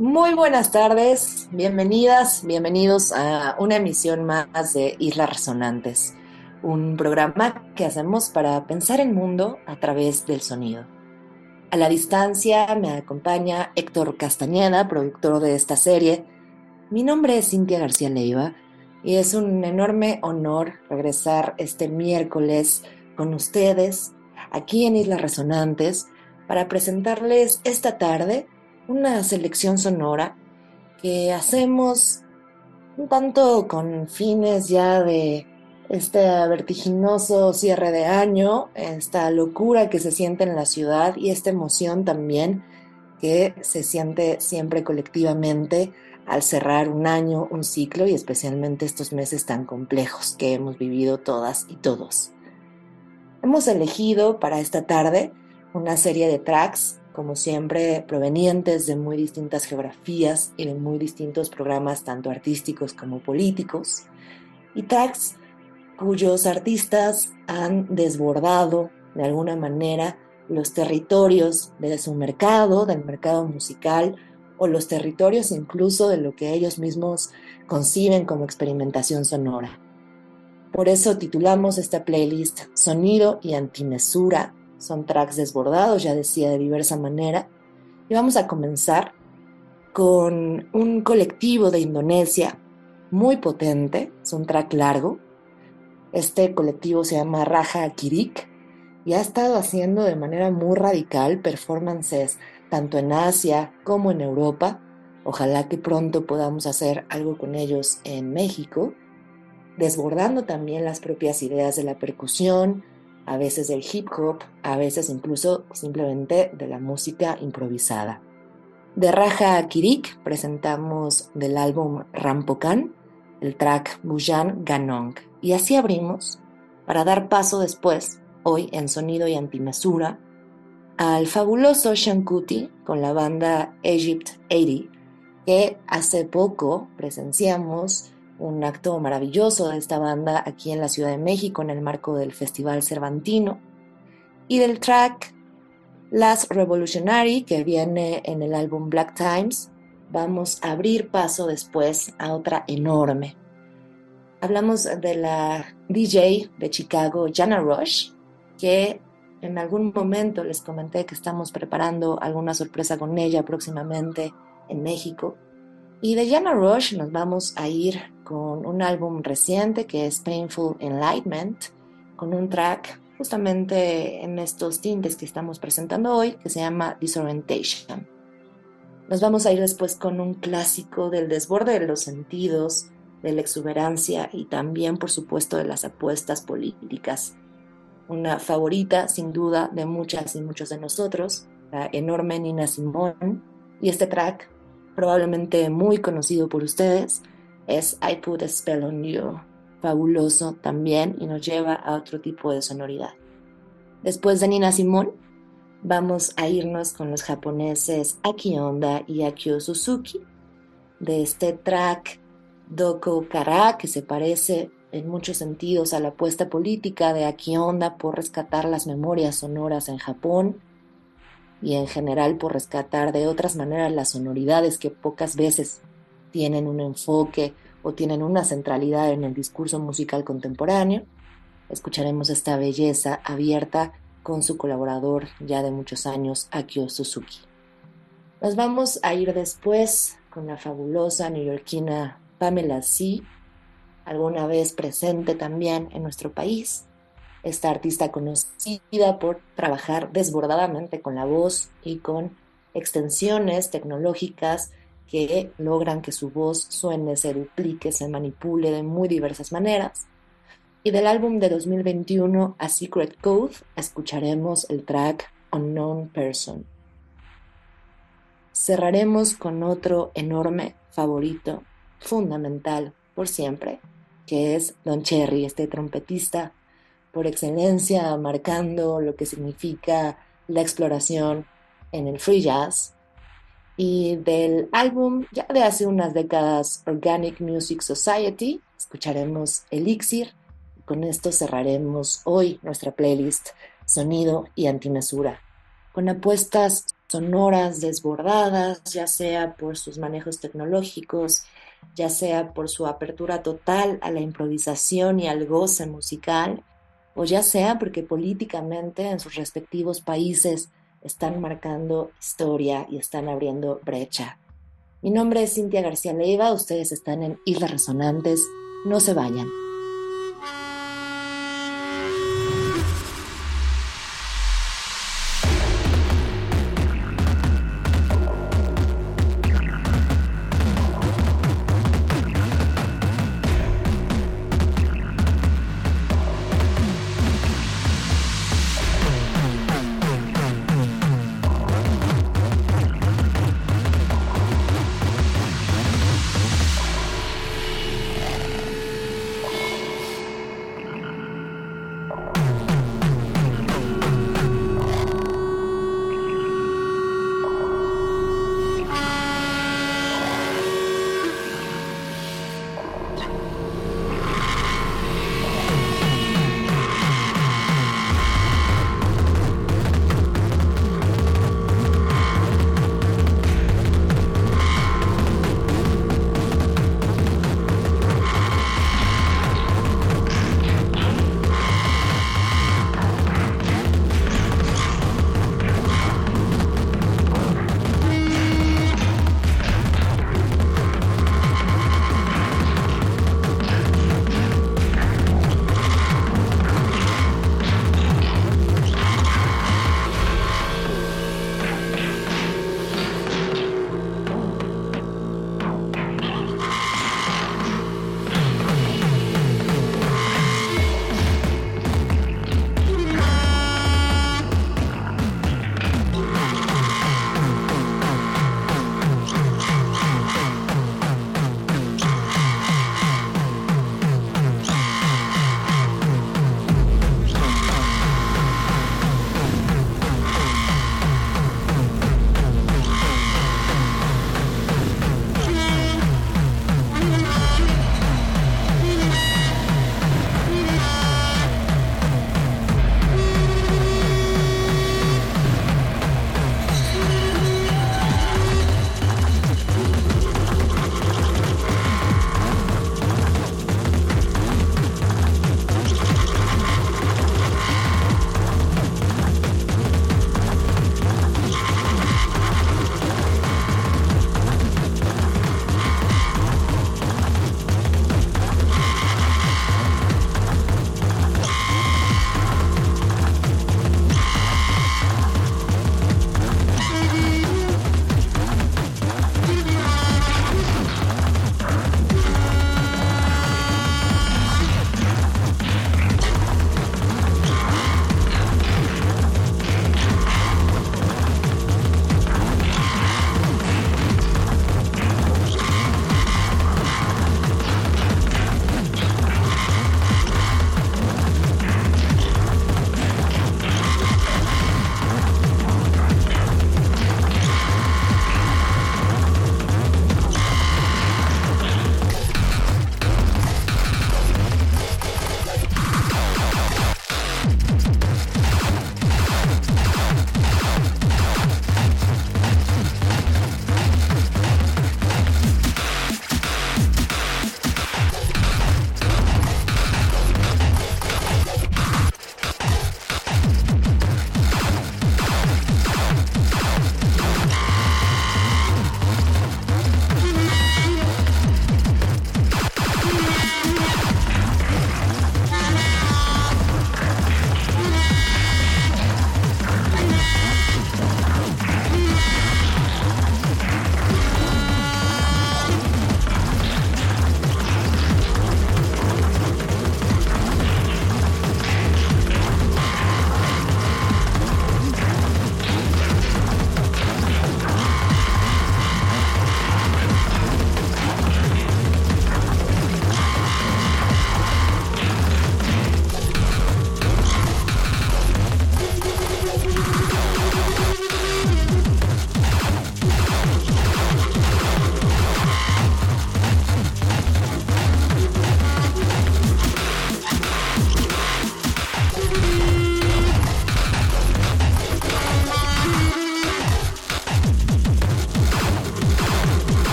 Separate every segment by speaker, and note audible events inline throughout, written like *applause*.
Speaker 1: Muy buenas tardes, bienvenidas, bienvenidos a una emisión más de Islas Resonantes, un programa que hacemos para pensar el mundo a través del sonido. A la distancia me acompaña Héctor Castañeda, productor de esta serie. Mi nombre es Cintia García Leiva y es un enorme honor regresar este miércoles con ustedes aquí en Islas Resonantes para presentarles esta tarde una selección sonora que hacemos un tanto con fines ya de este vertiginoso cierre de año, esta locura que se siente en la ciudad y esta emoción también que se siente siempre colectivamente al cerrar un año, un ciclo y especialmente estos meses tan complejos que hemos vivido todas y todos. Hemos elegido para esta tarde una serie de tracks como siempre, provenientes de muy distintas geografías y de muy distintos programas, tanto artísticos como políticos, y tracks cuyos artistas han desbordado de alguna manera los territorios de su mercado, del mercado musical, o los territorios incluso de lo que ellos mismos conciben como experimentación sonora. Por eso titulamos esta playlist Sonido y Antimesura son tracks desbordados, ya decía, de diversa manera. Y vamos a comenzar con un colectivo de Indonesia muy potente, es un track largo. Este colectivo se llama Raja Kirik y ha estado haciendo de manera muy radical performances tanto en Asia como en Europa. Ojalá que pronto podamos hacer algo con ellos en México, desbordando también las propias ideas de la percusión, a veces del hip hop, a veces incluso simplemente de la música improvisada. De Raja Kirik presentamos del álbum Rampokan el track Bujan Ganong y así abrimos para dar paso después, hoy en sonido y antimesura, al fabuloso Shankuti con la banda Egypt 80 que hace poco presenciamos un acto maravilloso de esta banda aquí en la Ciudad de México en el marco del Festival Cervantino y del track Last Revolutionary que viene en el álbum Black Times. Vamos a abrir paso después a otra enorme. Hablamos de la DJ de Chicago, Jana Rush, que en algún momento les comenté que estamos preparando alguna sorpresa con ella próximamente en México. Y de Jana Rush nos vamos a ir con un álbum reciente que es Painful Enlightenment, con un track justamente en estos tintes que estamos presentando hoy, que se llama Disorientation. Nos vamos a ir después con un clásico del desborde de los sentidos, de la exuberancia y también, por supuesto, de las apuestas políticas. Una favorita, sin duda, de muchas y muchos de nosotros, la enorme Nina Simone, y este track probablemente muy conocido por ustedes, es I Put a Spell on You, fabuloso también y nos lleva a otro tipo de sonoridad. Después de Nina Simone, vamos a irnos con los japoneses Aki Honda y Akio Suzuki, de este track Doko Kara, que se parece en muchos sentidos a la apuesta política de Aki Honda por rescatar las memorias sonoras en Japón y en general por rescatar de otras maneras las sonoridades que pocas veces tienen un enfoque o tienen una centralidad en el discurso musical contemporáneo. Escucharemos esta belleza abierta con su colaborador ya de muchos años, Akio Suzuki. Nos vamos a ir después con la fabulosa neoyorquina Pamela C., alguna vez presente también en nuestro país, esta artista conocida por trabajar desbordadamente con la voz y con extensiones tecnológicas que logran que su voz suene, se duplique, se manipule de muy diversas maneras. Y del álbum de 2021 A Secret Code escucharemos el track Unknown Person. cerraremos con otro enorme favorito, fundamental por siempre, que es Don Cherry, este trompetista por excelencia, marcando lo que significa la exploración en el free jazz. Y del álbum ya de hace unas décadas Organic Music Society, escucharemos Elixir. Con esto cerraremos hoy nuestra playlist Sonido y Antimesura, con apuestas sonoras desbordadas, ya sea por sus manejos tecnológicos, ya sea por su apertura total a la improvisación y al goce musical, o ya sea porque políticamente en sus respectivos países están marcando historia y están abriendo brecha. Mi nombre es Cintia García Leiva, ustedes están en Islas Resonantes, no se vayan.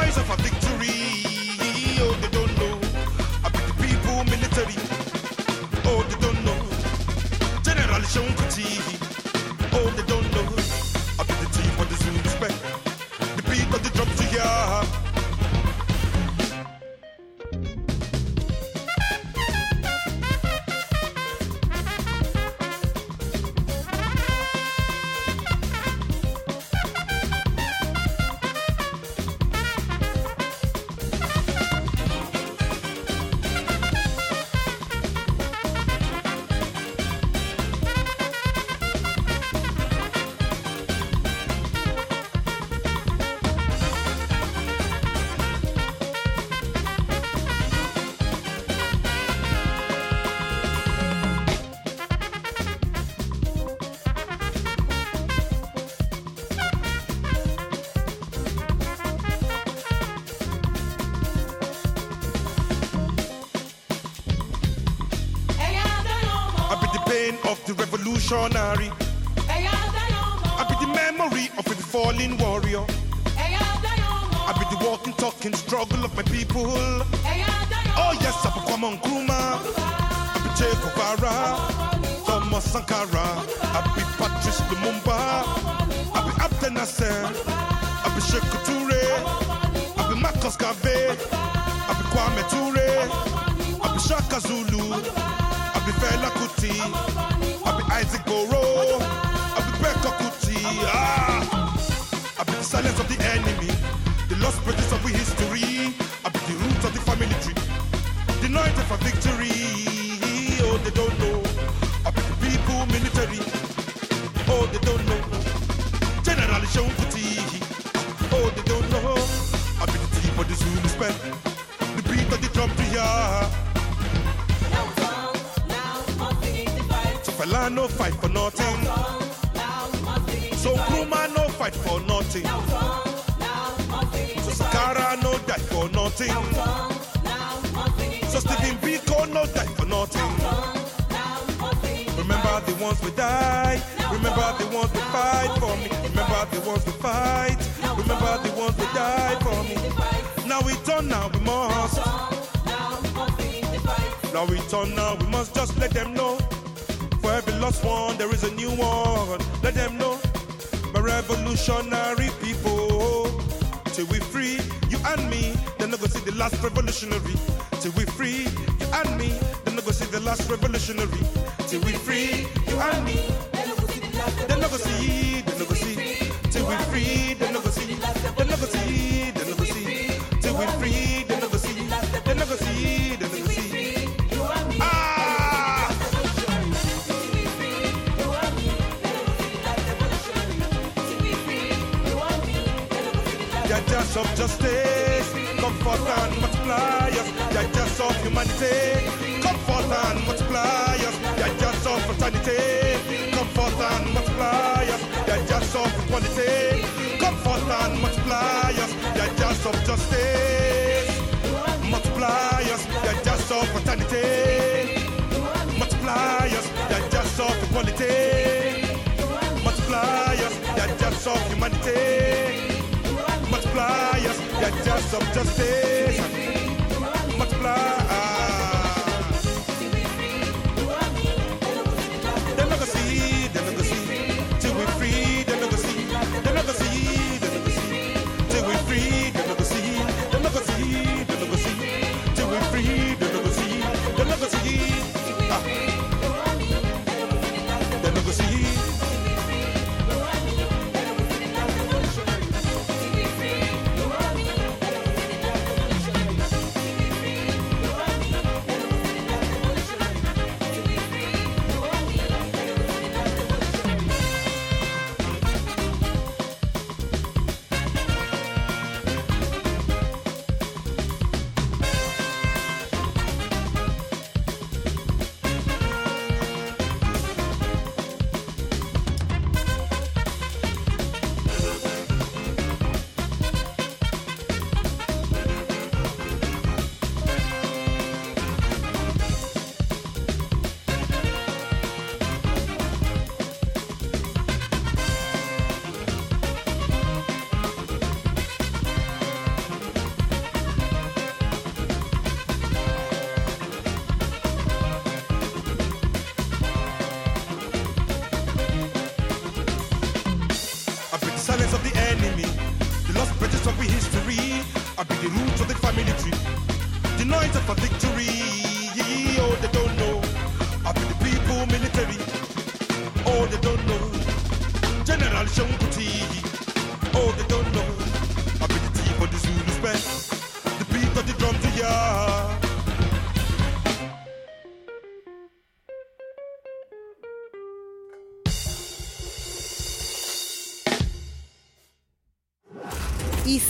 Speaker 2: Noise of a victory. fucking struggle of my people. Oh yes, Abakwamon Nkrumah, Abiche Guevara, Thomas Sankara, Abi Patrice Lumumba, Abi Abdel Nasser, Abi Sheikh Couture, Abi Marcus Garvey, be Kwame Ture, I be Shaka Zulu, I be Fela Kuti, I be Isaac Boro, be Beka Kuti, ah, be the silence of the enemy lost pages of history. I be the roots of the family tree, the night of a victory. Oh, they don't know. I be the people military. Oh, they don't know. General Kuti. Oh, they don't know. I be the team of the Zulu spell, the beat of the drum to hear. So fella no fight for nothing. So Kruma no fight for nothing. Nothing. So Stephen Biko no die for nothing. Remember the ones we die. Remember the ones we fight for me. Remember the ones we fight. Remember the ones we die for me. Now we turn now we must. Now we turn now we must just let them know. For every lost one, there is a new one. Let them know. My revolutionary. Till we free, you and me. Then I go see the last revolutionary. Till we free, you and me. Then I go see the last revolutionary. Till we free, you and me. Then I go see, then I go see. Till we free, then I go see. Then I go see, then I go see. Till we free, of justice, comfort and multiply us. Judges of humanity, comfort and multiply us. Judges of fraternity, comfort and multiply us. Judges of equality, comfort and multiply us. Judges of justice, multiply us. Judges of fraternity, multiply us. Judges of equality, multiply us. Judges of humanity multiply us, yeah, just of justice. Multiply.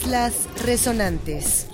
Speaker 3: Islas Resonantes.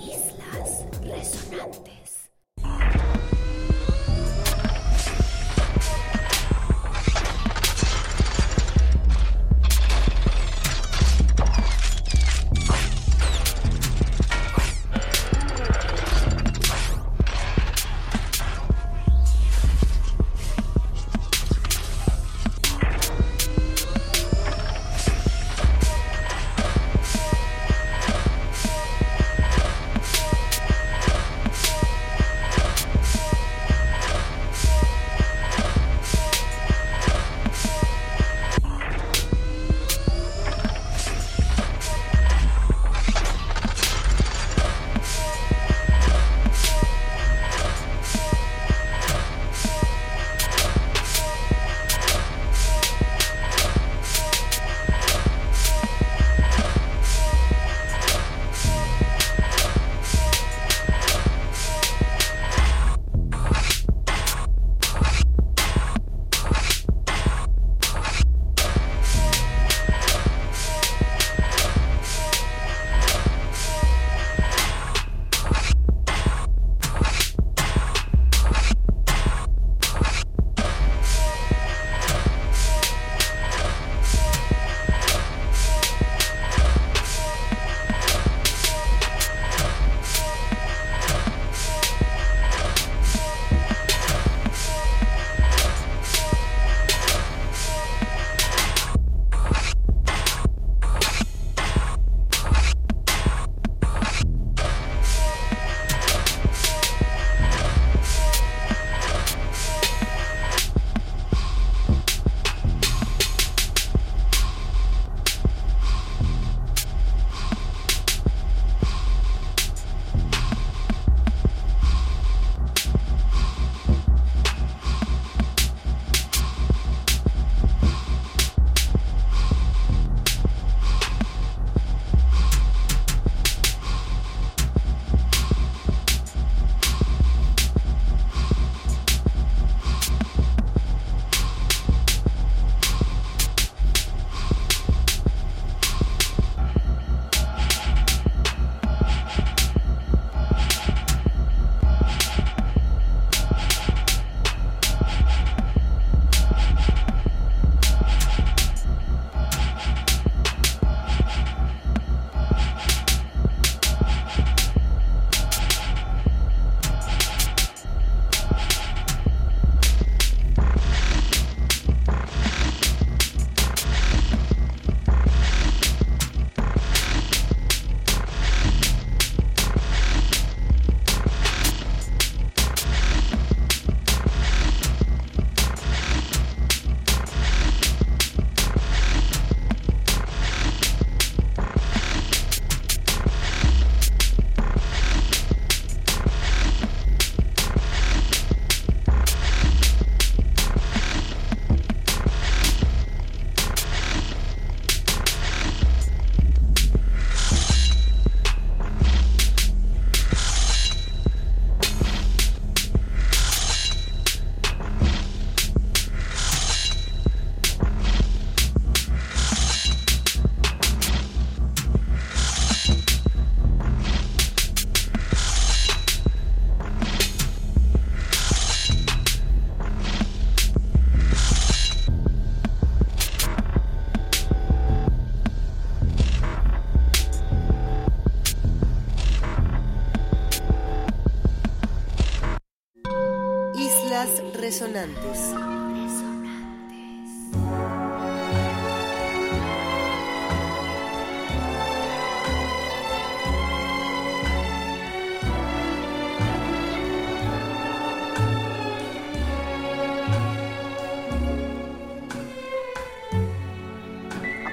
Speaker 3: resonantes.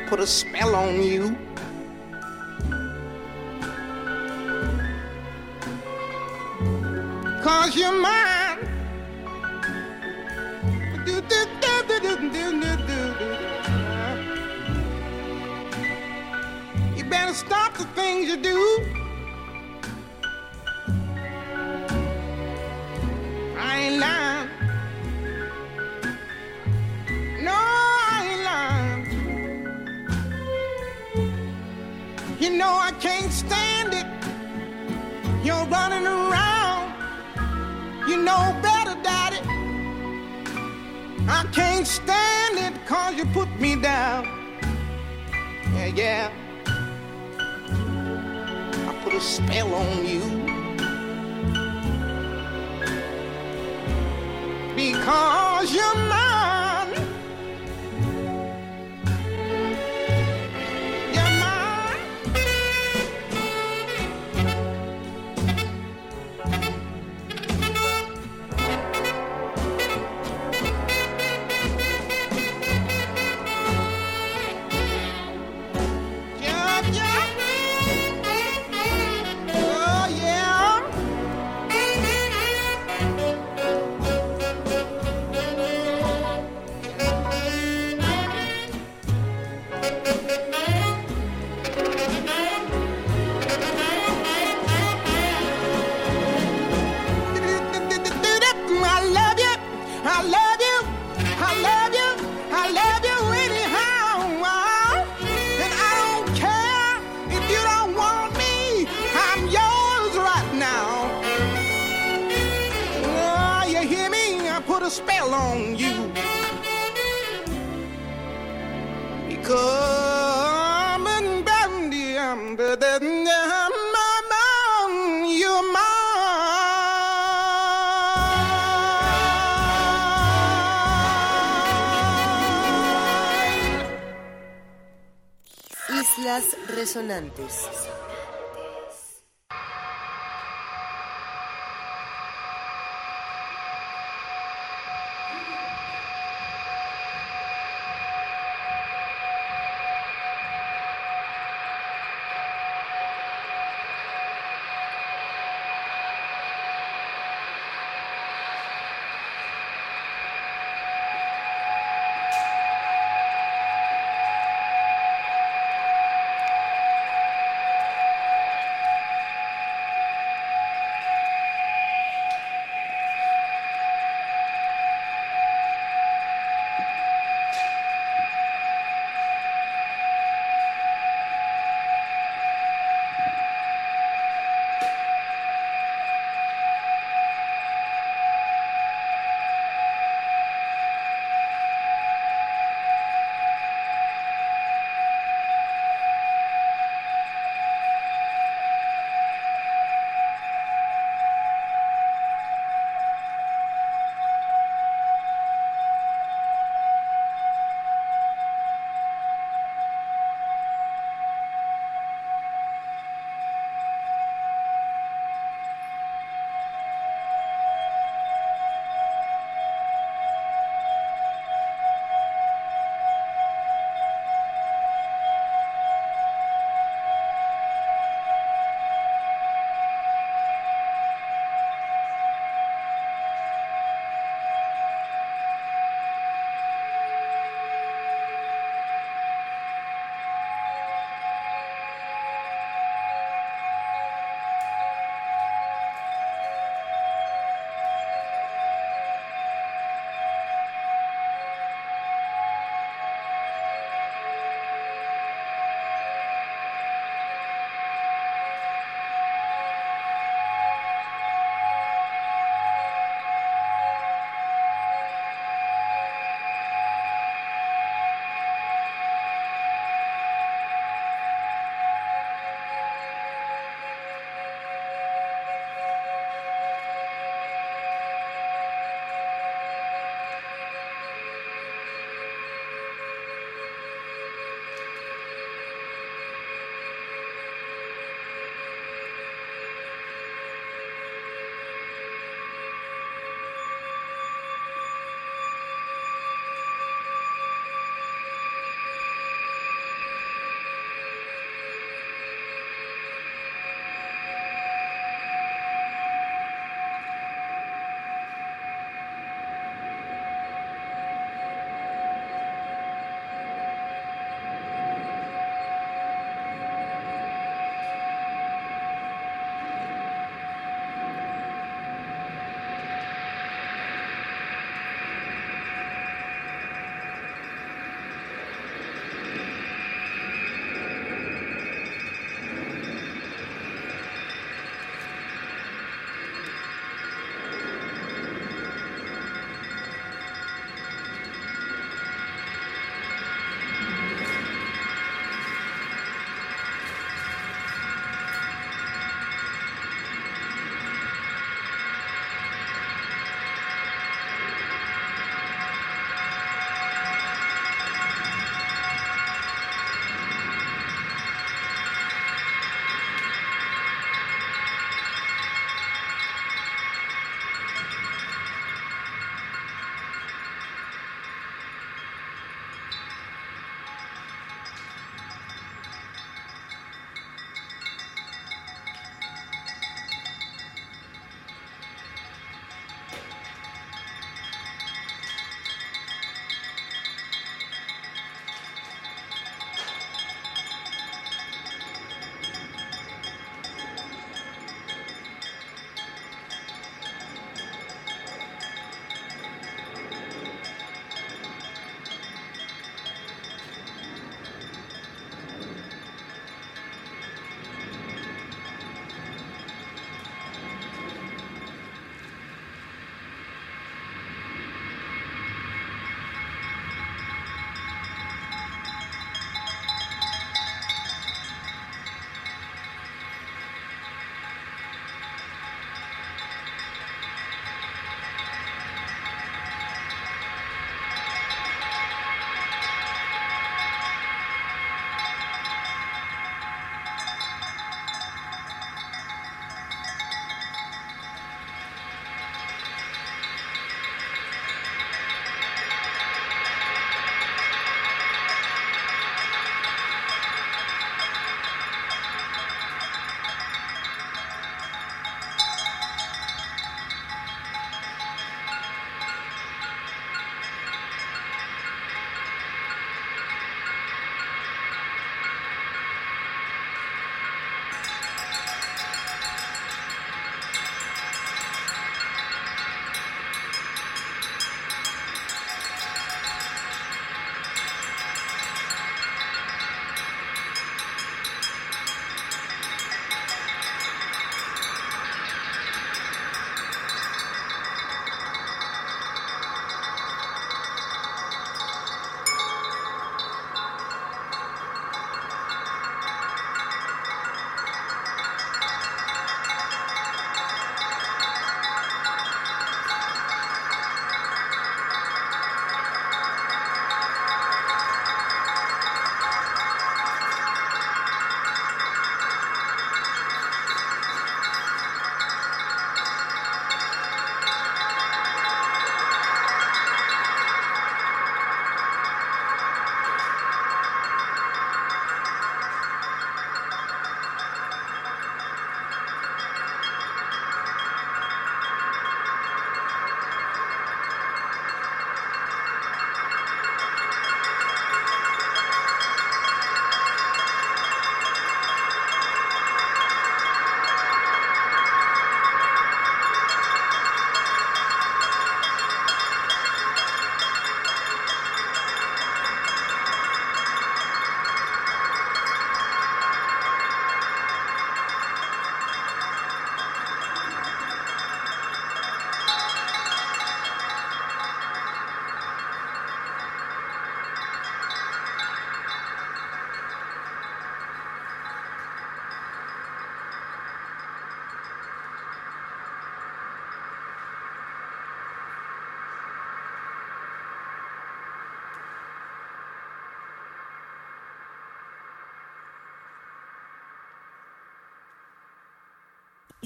Speaker 4: put a spell on you. I can't stand it cause you put me down. Yeah, yeah. I put a spell on you. Because you're not.
Speaker 3: Islas Resonantes.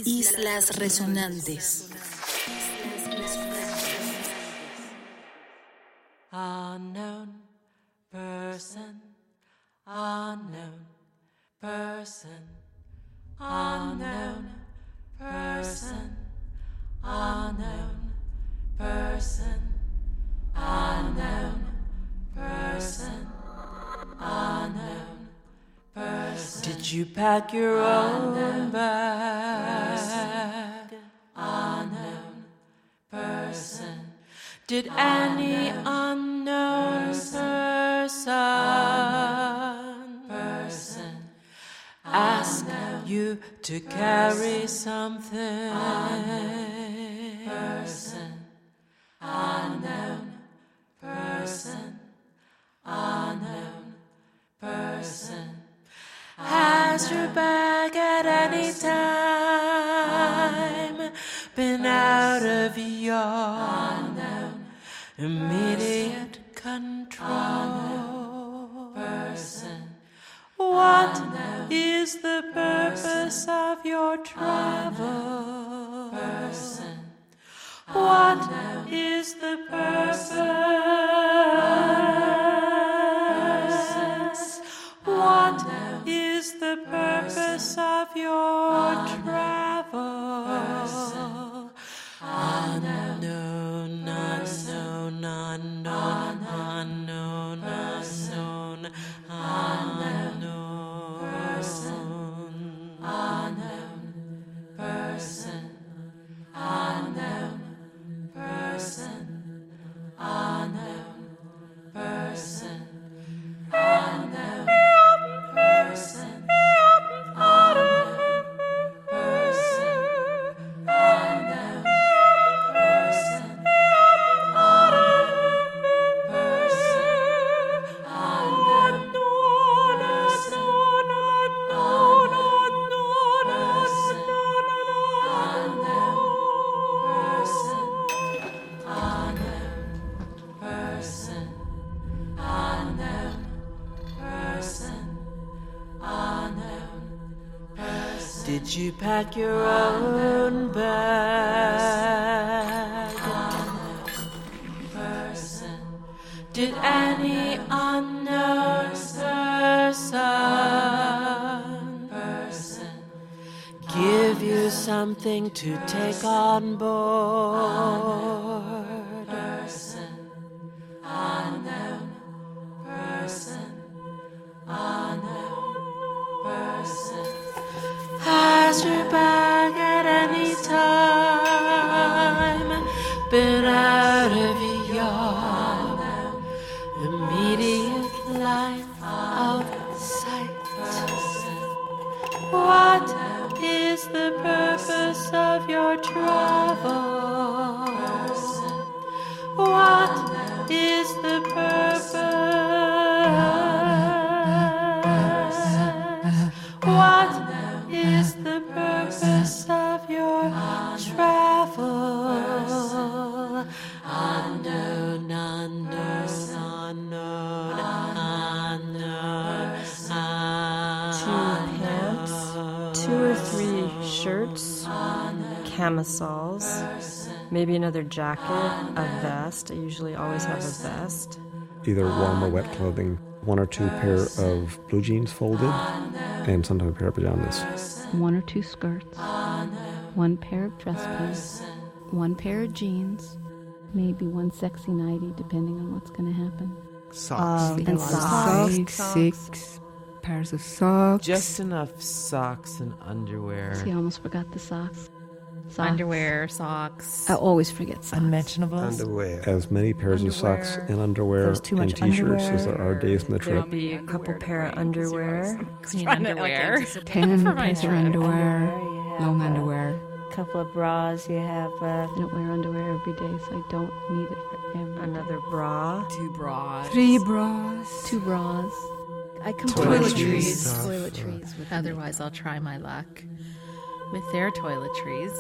Speaker 5: Islas Resonantes.
Speaker 6: Unknown person, unknown person, unknown person, unknown person, unknown you pack your own bag? Unknown person. Did any unknown person, person ask you to carry something? Person, unknown person, Your bag at any time been out of your immediate control? Person. What is the purpose of your travel? Person. What is the purpose? Of your travel?
Speaker 7: Camisoles, maybe another jacket, a vest. I usually always have a vest.
Speaker 8: either warm or wet clothing, one or two pair of blue jeans folded, and sometimes a pair of pajamas.
Speaker 9: one or two skirts, one pair of dress pants, one pair of jeans, maybe one sexy nightie, depending on what's going to happen.
Speaker 10: Socks.
Speaker 9: Um, and socks.
Speaker 10: Six pairs of socks.
Speaker 11: Just enough socks and underwear.
Speaker 9: See, I almost forgot the socks. Socks.
Speaker 12: Underwear, socks.
Speaker 9: I always forget socks.
Speaker 10: unmentionables.
Speaker 13: Underwear.
Speaker 8: As many pairs of socks and underwear
Speaker 10: There's too
Speaker 8: and
Speaker 10: much
Speaker 8: t-shirts as there are days in the trip.
Speaker 7: There'll
Speaker 8: trip.
Speaker 7: be a couple pair of underwear.
Speaker 12: Clean underwear.
Speaker 10: Ten *laughs*
Speaker 12: For my
Speaker 10: pairs of
Speaker 12: trip.
Speaker 10: underwear.
Speaker 14: You
Speaker 10: Long underwear.
Speaker 14: couple of bras. You have uh,
Speaker 9: I don't wear underwear every day, so I don't need it for every day.
Speaker 7: Another bra.
Speaker 12: Two bras.
Speaker 10: Three bras.
Speaker 9: Two bras. I come
Speaker 12: Toiletries.
Speaker 9: Toiletries. With
Speaker 12: Otherwise, I'll try my luck with their toiletries.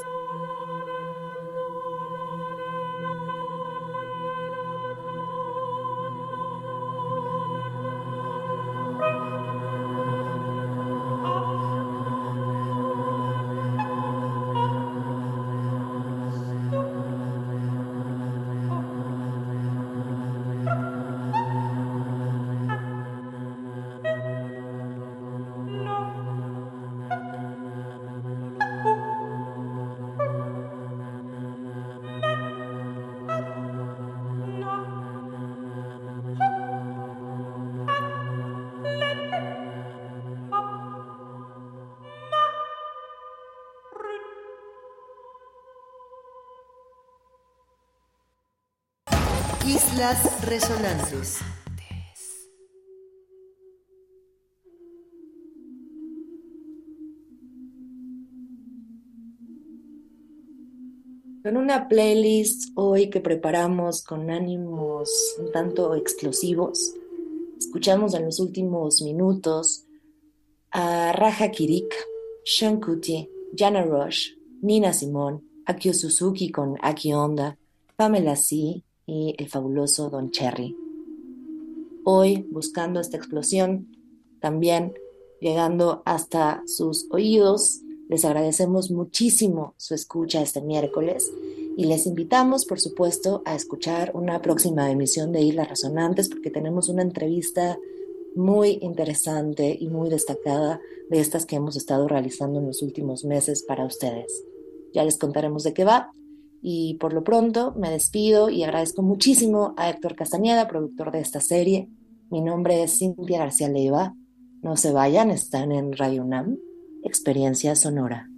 Speaker 3: Islas Resonantes.
Speaker 1: Con una playlist hoy que preparamos con ánimos un tanto explosivos, escuchamos en los últimos minutos a Raja Kirik, Sean Kuti, Jana Rush, Nina Simone, Akio Suzuki con Aki Onda, Pamela C y el fabuloso Don Cherry. Hoy, buscando esta explosión, también llegando hasta sus oídos, les agradecemos muchísimo su escucha este miércoles y les invitamos, por supuesto, a escuchar una próxima emisión de Islas Resonantes porque tenemos una entrevista muy interesante y muy destacada de estas que hemos estado realizando en los últimos meses para ustedes. Ya les contaremos de qué va y por lo pronto me despido y agradezco muchísimo a Héctor Castañeda, productor de esta serie. Mi nombre es Cintia García Leiva. No se vayan, están en Radio UNAM experiencia sonora.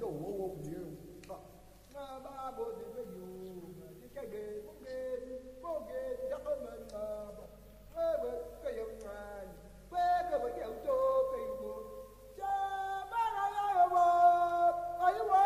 Speaker 1: do wo biu ba na ba bo di be yu di ge bo ge bo ge ja ko ma ba yo ma ba ke to pe cha ra yo wo ai wo